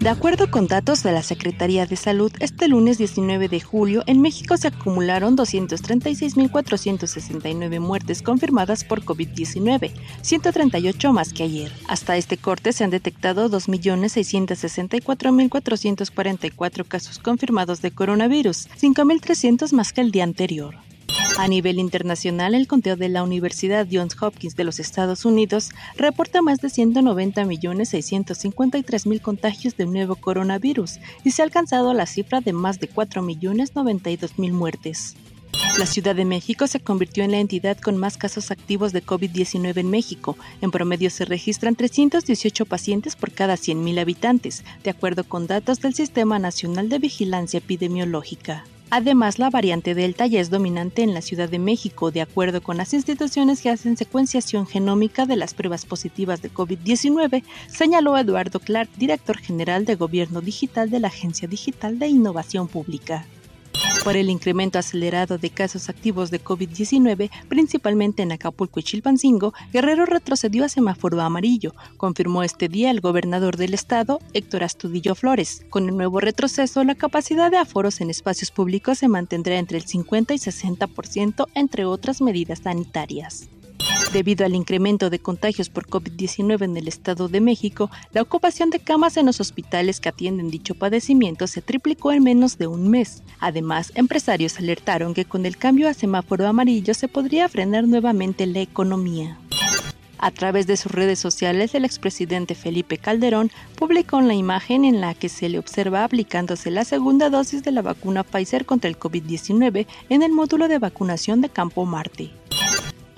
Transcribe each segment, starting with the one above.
De acuerdo con datos de la Secretaría de Salud, este lunes 19 de julio en México se acumularon 236.469 muertes confirmadas por COVID-19, 138 más que ayer. Hasta este corte se han detectado 2.664.444 casos confirmados de coronavirus, 5.300 más que el día anterior. A nivel internacional, el conteo de la Universidad Johns Hopkins de los Estados Unidos reporta más de 190.653.000 contagios del nuevo coronavirus y se ha alcanzado la cifra de más de 4.092.000 muertes. La Ciudad de México se convirtió en la entidad con más casos activos de COVID-19 en México. En promedio se registran 318 pacientes por cada 100.000 habitantes, de acuerdo con datos del Sistema Nacional de Vigilancia Epidemiológica. Además, la variante Delta ya es dominante en la Ciudad de México, de acuerdo con las instituciones que hacen secuenciación genómica de las pruebas positivas de COVID-19, señaló Eduardo Clark, director general de Gobierno Digital de la Agencia Digital de Innovación Pública. Por el incremento acelerado de casos activos de COVID-19, principalmente en Acapulco y Chilpancingo, Guerrero retrocedió a semáforo amarillo, confirmó este día el gobernador del estado, Héctor Astudillo Flores. Con el nuevo retroceso, la capacidad de aforos en espacios públicos se mantendrá entre el 50 y 60%, entre otras medidas sanitarias. Debido al incremento de contagios por COVID-19 en el Estado de México, la ocupación de camas en los hospitales que atienden dicho padecimiento se triplicó en menos de un mes. Además, empresarios alertaron que con el cambio a semáforo amarillo se podría frenar nuevamente la economía. A través de sus redes sociales, el expresidente Felipe Calderón publicó una imagen en la que se le observa aplicándose la segunda dosis de la vacuna Pfizer contra el COVID-19 en el módulo de vacunación de Campo Marte.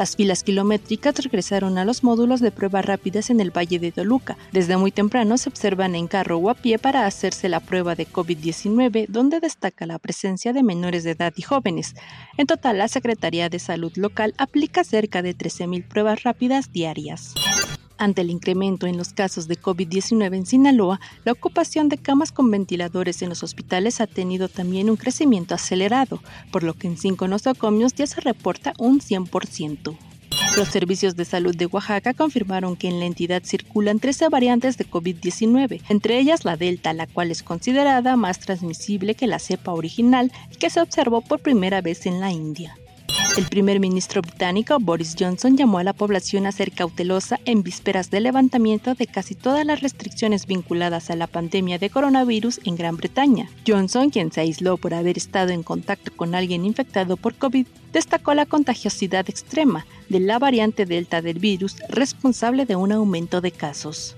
Las filas kilométricas regresaron a los módulos de pruebas rápidas en el Valle de Toluca. Desde muy temprano se observan en carro o a pie para hacerse la prueba de COVID-19, donde destaca la presencia de menores de edad y jóvenes. En total, la Secretaría de Salud local aplica cerca de 13.000 pruebas rápidas diarias. Ante el incremento en los casos de COVID-19 en Sinaloa, la ocupación de camas con ventiladores en los hospitales ha tenido también un crecimiento acelerado, por lo que en cinco nosocomios ya se reporta un 100%. Los servicios de salud de Oaxaca confirmaron que en la entidad circulan 13 variantes de COVID-19, entre ellas la Delta, la cual es considerada más transmisible que la cepa original y que se observó por primera vez en la India. El primer ministro británico Boris Johnson llamó a la población a ser cautelosa en vísperas del levantamiento de casi todas las restricciones vinculadas a la pandemia de coronavirus en Gran Bretaña. Johnson, quien se aisló por haber estado en contacto con alguien infectado por COVID, destacó la contagiosidad extrema de la variante Delta del virus responsable de un aumento de casos.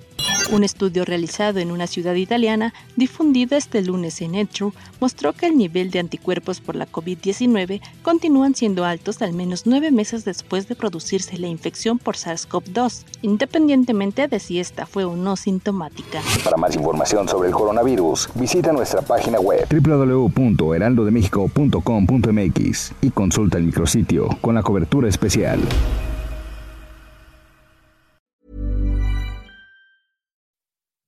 Un estudio realizado en una ciudad italiana, difundido este lunes en Nature, mostró que el nivel de anticuerpos por la COVID-19 continúan siendo altos al menos nueve meses después de producirse la infección por SARS-CoV-2, independientemente de si esta fue o no sintomática. Para más información sobre el coronavirus, visita nuestra página web www.heraldodemexico.com.mx y consulta el micrositio con la cobertura especial.